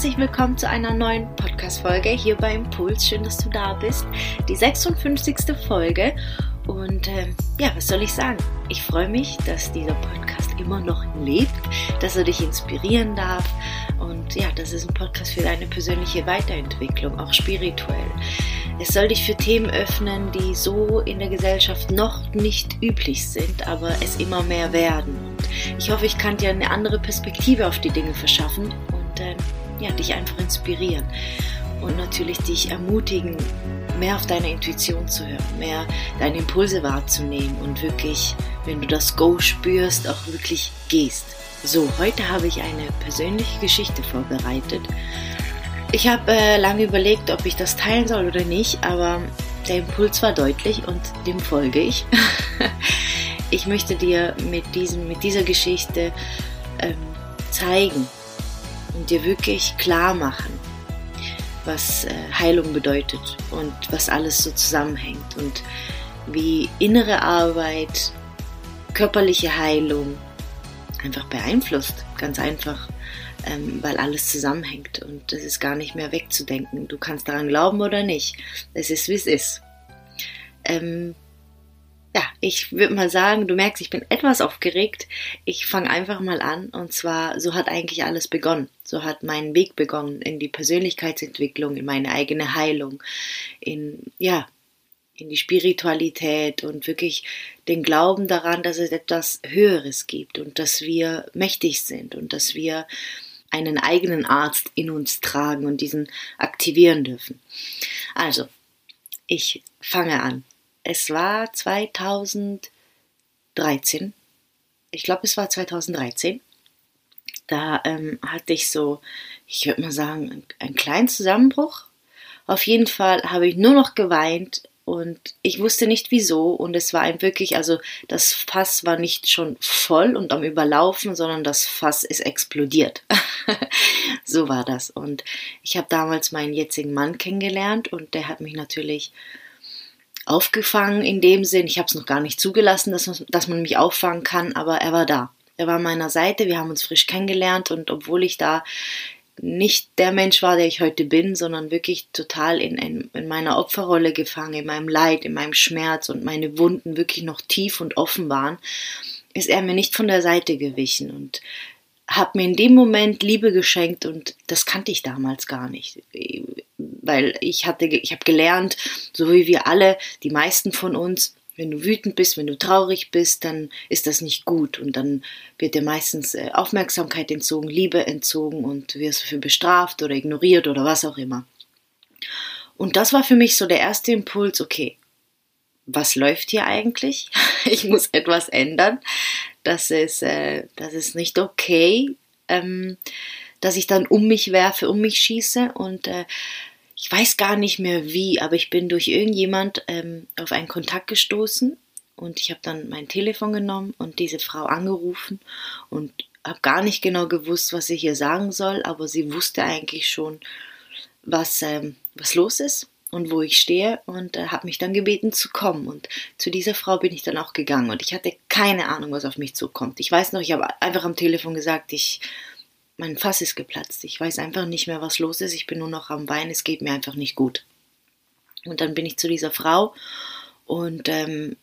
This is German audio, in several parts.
herzlich willkommen zu einer neuen Podcast-Folge hier bei Impuls. Schön, dass du da bist. Die 56. Folge. Und äh, ja, was soll ich sagen? Ich freue mich, dass dieser Podcast immer noch lebt, dass er dich inspirieren darf. Und ja, das ist ein Podcast für deine persönliche Weiterentwicklung, auch spirituell. Es soll dich für Themen öffnen, die so in der Gesellschaft noch nicht üblich sind, aber es immer mehr werden. Und ich hoffe, ich kann dir eine andere Perspektive auf die Dinge verschaffen und äh, ja, dich einfach inspirieren und natürlich dich ermutigen, mehr auf deine Intuition zu hören, mehr deine Impulse wahrzunehmen und wirklich, wenn du das Go spürst, auch wirklich gehst. So, heute habe ich eine persönliche Geschichte vorbereitet. Ich habe äh, lange überlegt, ob ich das teilen soll oder nicht, aber der Impuls war deutlich und dem folge ich. ich möchte dir mit, diesem, mit dieser Geschichte ähm, zeigen und dir wirklich klar machen, was äh, Heilung bedeutet und was alles so zusammenhängt und wie innere Arbeit, körperliche Heilung einfach beeinflusst. Ganz einfach, ähm, weil alles zusammenhängt und es ist gar nicht mehr wegzudenken. Du kannst daran glauben oder nicht. Es ist, wie es ist. Ja, ich würde mal sagen, du merkst, ich bin etwas aufgeregt. Ich fange einfach mal an. Und zwar, so hat eigentlich alles begonnen. So hat mein Weg begonnen in die Persönlichkeitsentwicklung, in meine eigene Heilung, in, ja, in die Spiritualität und wirklich den Glauben daran, dass es etwas Höheres gibt und dass wir mächtig sind und dass wir einen eigenen Arzt in uns tragen und diesen aktivieren dürfen. Also, ich fange an es war 2013. Ich glaube, es war 2013. Da ähm, hatte ich so, ich würde mal sagen, einen kleinen Zusammenbruch. Auf jeden Fall habe ich nur noch geweint und ich wusste nicht wieso und es war ein wirklich, also das Fass war nicht schon voll und am Überlaufen, sondern das Fass ist explodiert. so war das und ich habe damals meinen jetzigen Mann kennengelernt und der hat mich natürlich aufgefangen in dem Sinn. Ich habe es noch gar nicht zugelassen, dass man, dass man mich auffangen kann, aber er war da. Er war an meiner Seite, wir haben uns frisch kennengelernt und obwohl ich da nicht der Mensch war, der ich heute bin, sondern wirklich total in, in, in meiner Opferrolle gefangen, in meinem Leid, in meinem Schmerz und meine Wunden wirklich noch tief und offen waren, ist er mir nicht von der Seite gewichen und hat mir in dem Moment Liebe geschenkt und das kannte ich damals gar nicht weil ich hatte, ich habe gelernt, so wie wir alle, die meisten von uns, wenn du wütend bist, wenn du traurig bist, dann ist das nicht gut und dann wird dir meistens äh, Aufmerksamkeit entzogen, Liebe entzogen und wirst dafür bestraft oder ignoriert oder was auch immer. Und das war für mich so der erste Impuls, okay, was läuft hier eigentlich? ich muss etwas ändern. Das ist, äh, das ist nicht okay, ähm, dass ich dann um mich werfe, um mich schieße. Und äh, ich weiß gar nicht mehr wie, aber ich bin durch irgendjemand ähm, auf einen Kontakt gestoßen und ich habe dann mein Telefon genommen und diese Frau angerufen und habe gar nicht genau gewusst, was ich ihr sagen soll, aber sie wusste eigentlich schon, was, ähm, was los ist und wo ich stehe und äh, habe mich dann gebeten zu kommen. Und zu dieser Frau bin ich dann auch gegangen und ich hatte keine Ahnung, was auf mich zukommt. Ich weiß noch, ich habe einfach am Telefon gesagt, ich mein Fass ist geplatzt. Ich weiß einfach nicht mehr, was los ist. Ich bin nur noch am Weinen. Es geht mir einfach nicht gut. Und dann bin ich zu dieser Frau und ähm,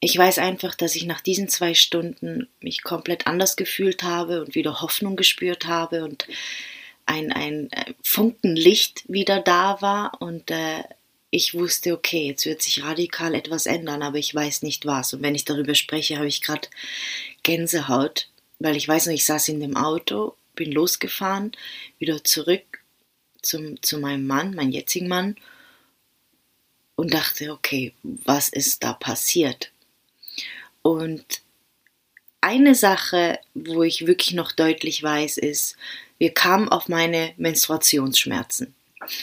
ich weiß einfach, dass ich nach diesen zwei Stunden mich komplett anders gefühlt habe und wieder Hoffnung gespürt habe und ein, ein äh, Funken Licht wieder da war und äh, ich wusste, okay, jetzt wird sich radikal etwas ändern, aber ich weiß nicht was. Und wenn ich darüber spreche, habe ich gerade Gänsehaut, weil ich weiß noch, ich saß in dem Auto bin losgefahren, wieder zurück zum, zu meinem Mann, meinem jetzigen Mann, und dachte, okay, was ist da passiert? Und eine Sache, wo ich wirklich noch deutlich weiß, ist, wir kamen auf meine Menstruationsschmerzen,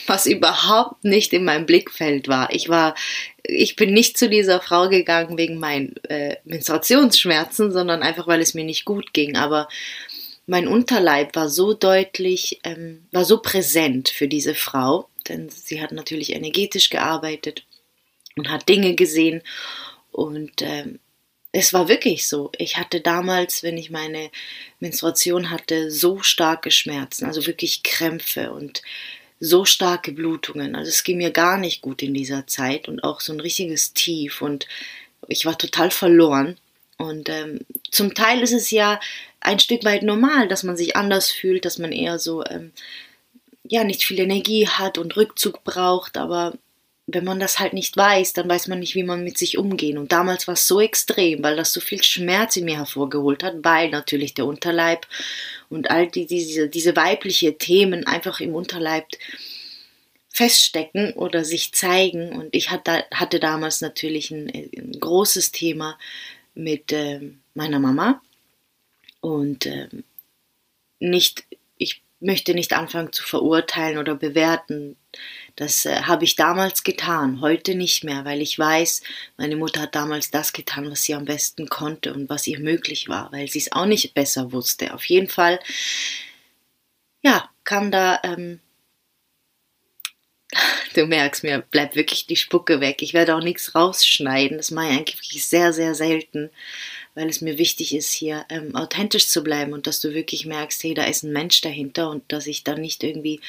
was überhaupt nicht in meinem Blickfeld war. Ich war, ich bin nicht zu dieser Frau gegangen wegen meinen äh, Menstruationsschmerzen, sondern einfach, weil es mir nicht gut ging. Aber mein Unterleib war so deutlich, ähm, war so präsent für diese Frau, denn sie hat natürlich energetisch gearbeitet und hat Dinge gesehen und ähm, es war wirklich so. Ich hatte damals, wenn ich meine Menstruation hatte, so starke Schmerzen, also wirklich Krämpfe und so starke Blutungen. Also es ging mir gar nicht gut in dieser Zeit und auch so ein richtiges Tief und ich war total verloren. Und ähm, zum Teil ist es ja ein Stück weit normal, dass man sich anders fühlt, dass man eher so ähm, ja nicht viel Energie hat und Rückzug braucht, aber wenn man das halt nicht weiß, dann weiß man nicht, wie man mit sich umgehen. Und damals war es so extrem, weil das so viel Schmerz in mir hervorgeholt hat, weil natürlich der Unterleib und all die, diese, diese weibliche Themen einfach im Unterleib feststecken oder sich zeigen. Und ich hatte, hatte damals natürlich ein, ein großes Thema mit äh, meiner Mama. Und äh, nicht, ich möchte nicht anfangen zu verurteilen oder bewerten, das äh, habe ich damals getan, heute nicht mehr, weil ich weiß, meine Mutter hat damals das getan, was sie am besten konnte und was ihr möglich war, weil sie es auch nicht besser wusste. Auf jeden Fall, ja, kam da, ähm, du merkst, mir bleibt wirklich die Spucke weg. Ich werde auch nichts rausschneiden, das mache ich eigentlich sehr, sehr selten weil es mir wichtig ist, hier ähm, authentisch zu bleiben und dass du wirklich merkst, hey, da ist ein Mensch dahinter und dass ich dann nicht irgendwie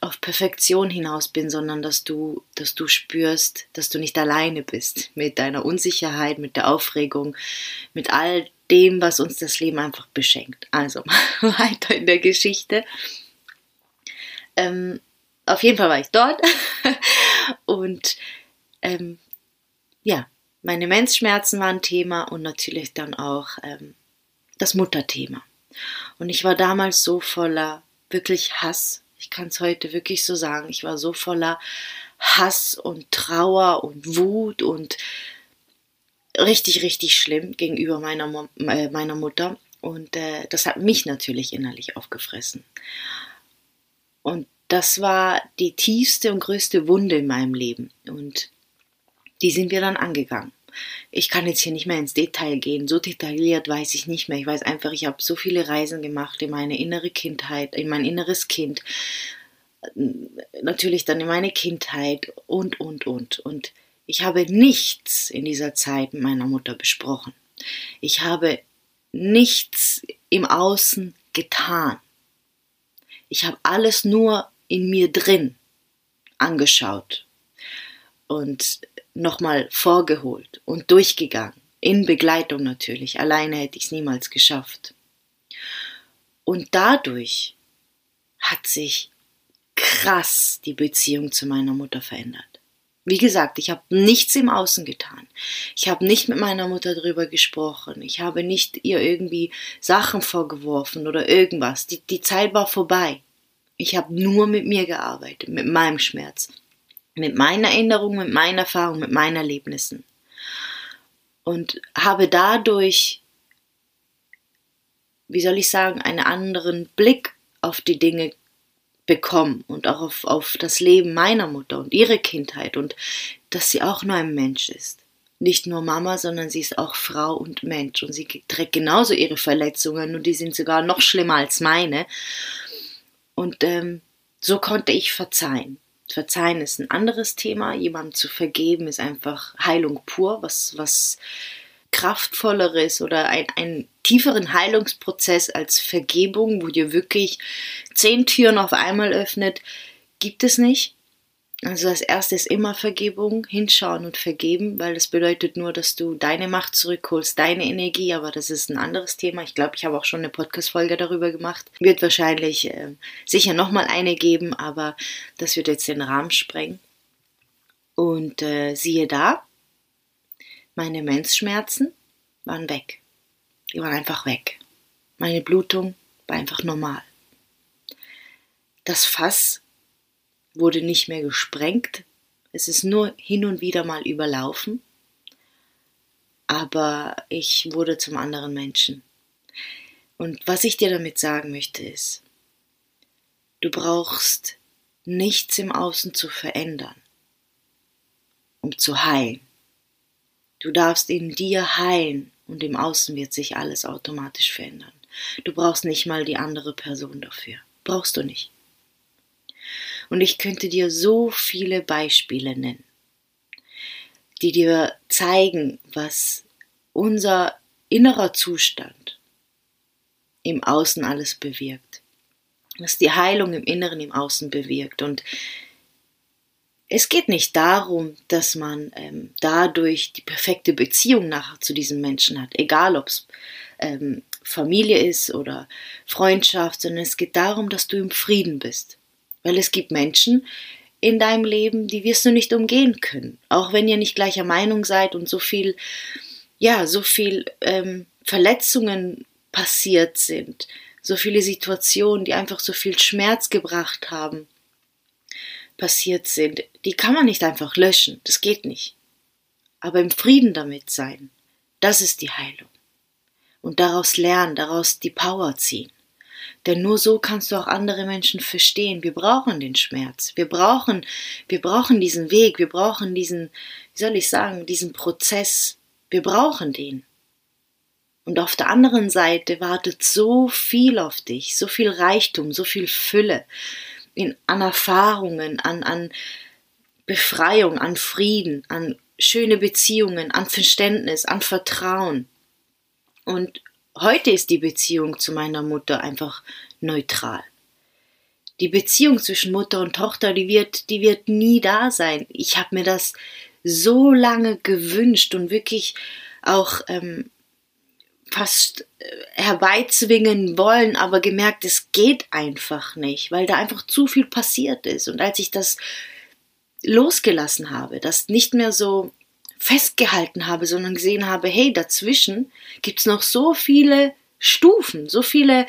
auf Perfektion hinaus bin, sondern dass du, dass du spürst, dass du nicht alleine bist mit deiner Unsicherheit, mit der Aufregung, mit all dem, was uns das Leben einfach beschenkt. Also weiter in der Geschichte. Ähm, auf jeden Fall war ich dort und ähm, ja, meine Menzschmerzen waren Thema und natürlich dann auch ähm, das Mutterthema. Und ich war damals so voller wirklich Hass. Ich kann es heute wirklich so sagen. Ich war so voller Hass und Trauer und Wut und richtig, richtig schlimm gegenüber meiner, äh, meiner Mutter. Und äh, das hat mich natürlich innerlich aufgefressen. Das war die tiefste und größte Wunde in meinem Leben. Und die sind wir dann angegangen. Ich kann jetzt hier nicht mehr ins Detail gehen, so detailliert weiß ich nicht mehr. Ich weiß einfach, ich habe so viele Reisen gemacht in meine innere Kindheit, in mein inneres Kind, natürlich dann in meine Kindheit und, und, und. Und ich habe nichts in dieser Zeit mit meiner Mutter besprochen. Ich habe nichts im Außen getan. Ich habe alles nur in mir drin angeschaut und nochmal vorgeholt und durchgegangen. In Begleitung natürlich. Alleine hätte ich es niemals geschafft. Und dadurch hat sich krass die Beziehung zu meiner Mutter verändert. Wie gesagt, ich habe nichts im Außen getan. Ich habe nicht mit meiner Mutter darüber gesprochen. Ich habe nicht ihr irgendwie Sachen vorgeworfen oder irgendwas. Die, die Zeit war vorbei. Ich habe nur mit mir gearbeitet, mit meinem Schmerz mit meiner Erinnerung, mit meinen Erfahrungen, mit meinen Erlebnissen. Und habe dadurch, wie soll ich sagen, einen anderen Blick auf die Dinge bekommen und auch auf, auf das Leben meiner Mutter und ihre Kindheit und dass sie auch nur ein Mensch ist. Nicht nur Mama, sondern sie ist auch Frau und Mensch und sie trägt genauso ihre Verletzungen und die sind sogar noch schlimmer als meine. Und ähm, so konnte ich verzeihen. Verzeihen ist ein anderes Thema. Jemandem zu vergeben ist einfach Heilung pur, was, was kraftvolleres oder ein, einen tieferen Heilungsprozess als Vergebung, wo dir wirklich zehn Türen auf einmal öffnet, gibt es nicht. Also das erste ist immer Vergebung, hinschauen und vergeben, weil das bedeutet nur, dass du deine Macht zurückholst, deine Energie, aber das ist ein anderes Thema. Ich glaube, ich habe auch schon eine Podcast-Folge darüber gemacht. Wird wahrscheinlich äh, sicher nochmal eine geben, aber das wird jetzt den Rahmen sprengen. Und äh, siehe da, meine Menzschmerzen waren weg. Die waren einfach weg. Meine Blutung war einfach normal. Das Fass wurde nicht mehr gesprengt. Es ist nur hin und wieder mal überlaufen. Aber ich wurde zum anderen Menschen. Und was ich dir damit sagen möchte ist, du brauchst nichts im Außen zu verändern, um zu heilen. Du darfst in dir heilen und im Außen wird sich alles automatisch verändern. Du brauchst nicht mal die andere Person dafür. Brauchst du nicht. Und ich könnte dir so viele Beispiele nennen, die dir zeigen, was unser innerer Zustand im Außen alles bewirkt. Was die Heilung im Inneren, im Außen bewirkt. Und es geht nicht darum, dass man ähm, dadurch die perfekte Beziehung nachher zu diesem Menschen hat, egal ob es ähm, Familie ist oder Freundschaft, sondern es geht darum, dass du im Frieden bist. Weil es gibt Menschen in deinem Leben, die wirst du nicht umgehen können. Auch wenn ihr nicht gleicher Meinung seid und so viel, ja, so viel ähm, Verletzungen passiert sind, so viele Situationen, die einfach so viel Schmerz gebracht haben, passiert sind, die kann man nicht einfach löschen. Das geht nicht. Aber im Frieden damit sein, das ist die Heilung und daraus lernen, daraus die Power ziehen. Denn nur so kannst du auch andere Menschen verstehen. Wir brauchen den Schmerz. Wir brauchen, wir brauchen diesen Weg. Wir brauchen diesen, wie soll ich sagen, diesen Prozess. Wir brauchen den. Und auf der anderen Seite wartet so viel auf dich, so viel Reichtum, so viel Fülle in, an Erfahrungen, an, an Befreiung, an Frieden, an schöne Beziehungen, an Verständnis, an Vertrauen. Und heute ist die Beziehung zu meiner Mutter einfach neutral. Die Beziehung zwischen Mutter und Tochter, die wird, die wird nie da sein. Ich habe mir das so lange gewünscht und wirklich auch ähm, fast äh, herbeizwingen wollen, aber gemerkt, es geht einfach nicht, weil da einfach zu viel passiert ist. Und als ich das losgelassen habe, das nicht mehr so festgehalten habe, sondern gesehen habe, hey, dazwischen gibt es noch so viele Stufen, so viele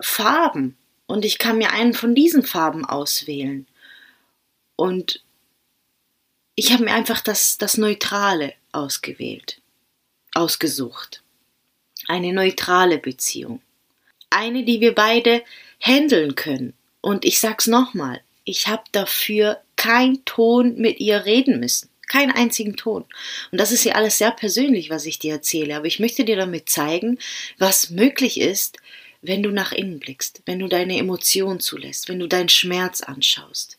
Farben und ich kann mir einen von diesen Farben auswählen. Und ich habe mir einfach das, das Neutrale ausgewählt, ausgesucht. Eine neutrale Beziehung. Eine, die wir beide handeln können. Und ich sag's nochmal, ich habe dafür kein Ton mit ihr reden müssen. Keinen einzigen Ton. Und das ist ja alles sehr persönlich, was ich dir erzähle. Aber ich möchte dir damit zeigen, was möglich ist, wenn du nach innen blickst, wenn du deine Emotionen zulässt, wenn du deinen Schmerz anschaust.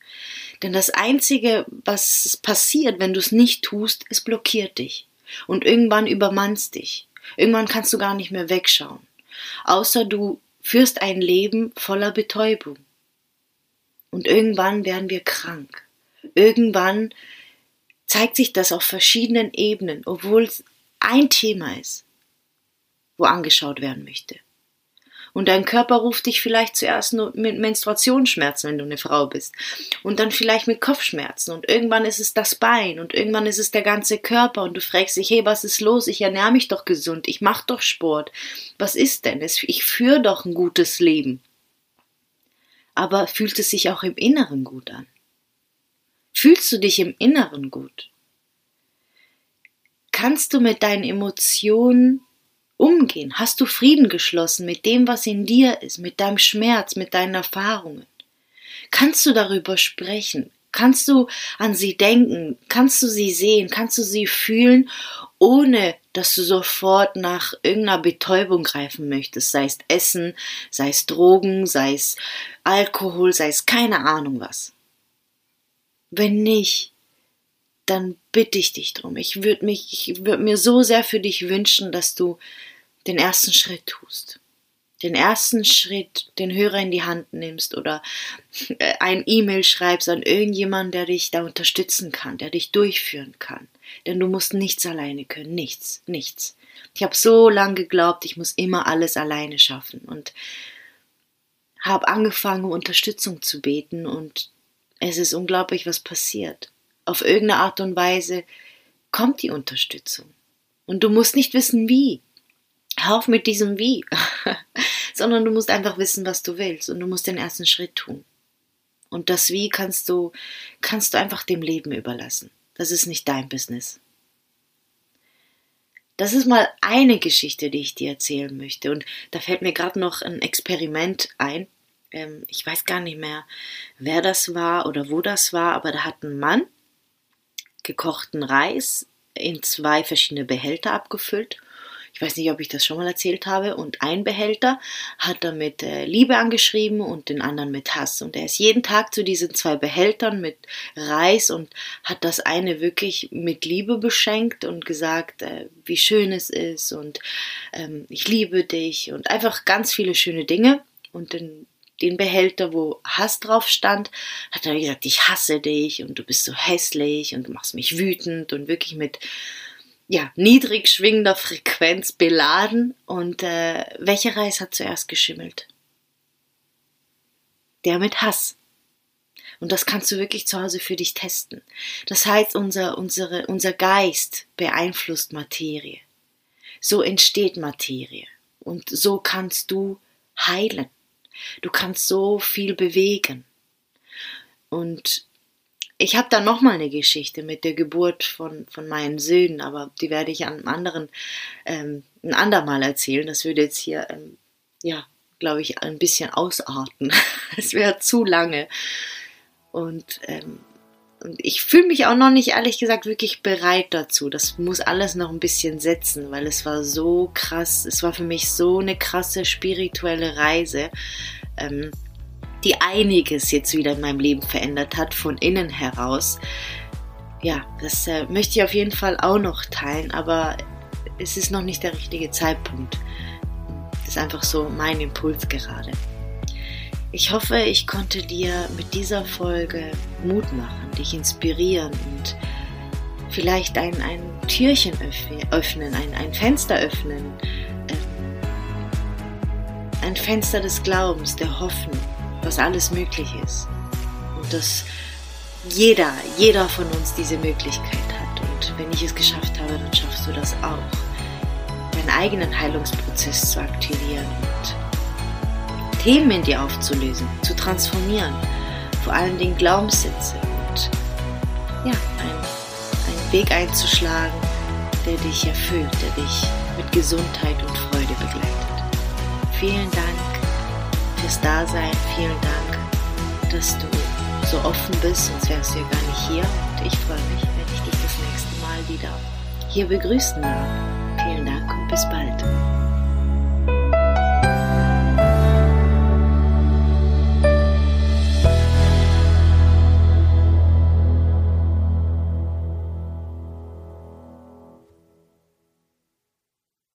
Denn das Einzige, was passiert, wenn du es nicht tust, es blockiert dich. Und irgendwann übermannst dich. Irgendwann kannst du gar nicht mehr wegschauen. Außer du führst ein Leben voller Betäubung. Und irgendwann werden wir krank. Irgendwann zeigt sich das auf verschiedenen Ebenen, obwohl es ein Thema ist, wo angeschaut werden möchte. Und dein Körper ruft dich vielleicht zuerst nur mit Menstruationsschmerzen, wenn du eine Frau bist. Und dann vielleicht mit Kopfschmerzen. Und irgendwann ist es das Bein. Und irgendwann ist es der ganze Körper. Und du fragst dich, hey, was ist los? Ich ernähre mich doch gesund. Ich mache doch Sport. Was ist denn? Ich führe doch ein gutes Leben. Aber fühlt es sich auch im Inneren gut an? Fühlst du dich im Inneren gut? Kannst du mit deinen Emotionen umgehen? Hast du Frieden geschlossen mit dem, was in dir ist, mit deinem Schmerz, mit deinen Erfahrungen? Kannst du darüber sprechen? Kannst du an sie denken? Kannst du sie sehen? Kannst du sie fühlen, ohne dass du sofort nach irgendeiner Betäubung greifen möchtest? Sei es Essen, sei es Drogen, sei es Alkohol, sei es keine Ahnung was. Wenn nicht, dann bitte ich dich drum. Ich würde mich, ich würde mir so sehr für dich wünschen, dass du den ersten Schritt tust. Den ersten Schritt, den Hörer in die Hand nimmst oder äh, ein E-Mail schreibst an irgendjemanden, der dich da unterstützen kann, der dich durchführen kann. Denn du musst nichts alleine können, nichts, nichts. Ich habe so lange geglaubt, ich muss immer alles alleine schaffen und habe angefangen, um Unterstützung zu beten und es ist unglaublich, was passiert. Auf irgendeine Art und Weise kommt die Unterstützung. Und du musst nicht wissen, wie. Hör auf mit diesem Wie, sondern du musst einfach wissen, was du willst und du musst den ersten Schritt tun. Und das Wie kannst du, kannst du einfach dem Leben überlassen. Das ist nicht dein Business. Das ist mal eine Geschichte, die ich dir erzählen möchte. Und da fällt mir gerade noch ein Experiment ein, ähm, ich weiß gar nicht mehr, wer das war oder wo das war, aber da hat ein Mann gekochten Reis in zwei verschiedene Behälter abgefüllt, Ich weiß nicht, ob ich das schon mal erzählt habe. Und ein Behälter hat er mit äh, Liebe angeschrieben und den anderen mit Hass. Und er ist jeden Tag zu diesen zwei Behältern mit Reis und hat das eine wirklich mit Liebe beschenkt und gesagt, äh, wie schön es ist und ähm, ich liebe dich und einfach ganz viele schöne Dinge. Und den, den Behälter, wo Hass drauf stand, hat er gesagt, ich hasse dich und du bist so hässlich und du machst mich wütend und wirklich mit ja, niedrig schwingender Frequenz beladen. Und äh, welcher Reis hat zuerst geschimmelt? Der mit Hass. Und das kannst du wirklich zu Hause für dich testen. Das heißt, unser, unsere, unser Geist beeinflusst Materie. So entsteht Materie. Und so kannst du heilen. Du kannst so viel bewegen. Und ich habe da noch mal eine Geschichte mit der Geburt von, von meinen Söhnen, aber die werde ich an einem anderen, ähm, ein andermal erzählen. Das würde jetzt hier, ähm, ja, glaube ich, ein bisschen ausarten. Es wäre zu lange. Und, ähm, und ich fühle mich auch noch nicht, ehrlich gesagt, wirklich bereit dazu. Das muss alles noch ein bisschen setzen, weil es war so krass. Es war für mich so eine krasse spirituelle Reise. Ähm, die einiges jetzt wieder in meinem Leben verändert hat, von innen heraus. Ja, das äh, möchte ich auf jeden Fall auch noch teilen, aber es ist noch nicht der richtige Zeitpunkt. Das ist einfach so mein Impuls gerade. Ich hoffe, ich konnte dir mit dieser Folge Mut machen, dich inspirieren und vielleicht ein, ein Türchen öffnen, ein, ein Fenster öffnen, ähm, ein Fenster des Glaubens, der Hoffnung was alles möglich ist. Und dass jeder, jeder von uns diese Möglichkeit hat. Und wenn ich es geschafft habe, dann schaffst du das auch. Deinen eigenen Heilungsprozess zu aktivieren und Themen in dir aufzulösen, zu transformieren. Vor allen Dingen Glaubenssätze und ja, einen Weg einzuschlagen, der dich erfüllt, der dich mit Gesundheit und Freude begleitet. Vielen Dank fürs Dasein. Vielen Dank, dass du so offen bist, sonst wärst du ja gar nicht hier. Und ich freue mich, wenn ich dich das nächste Mal wieder hier begrüßen darf. Vielen Dank und bis bald.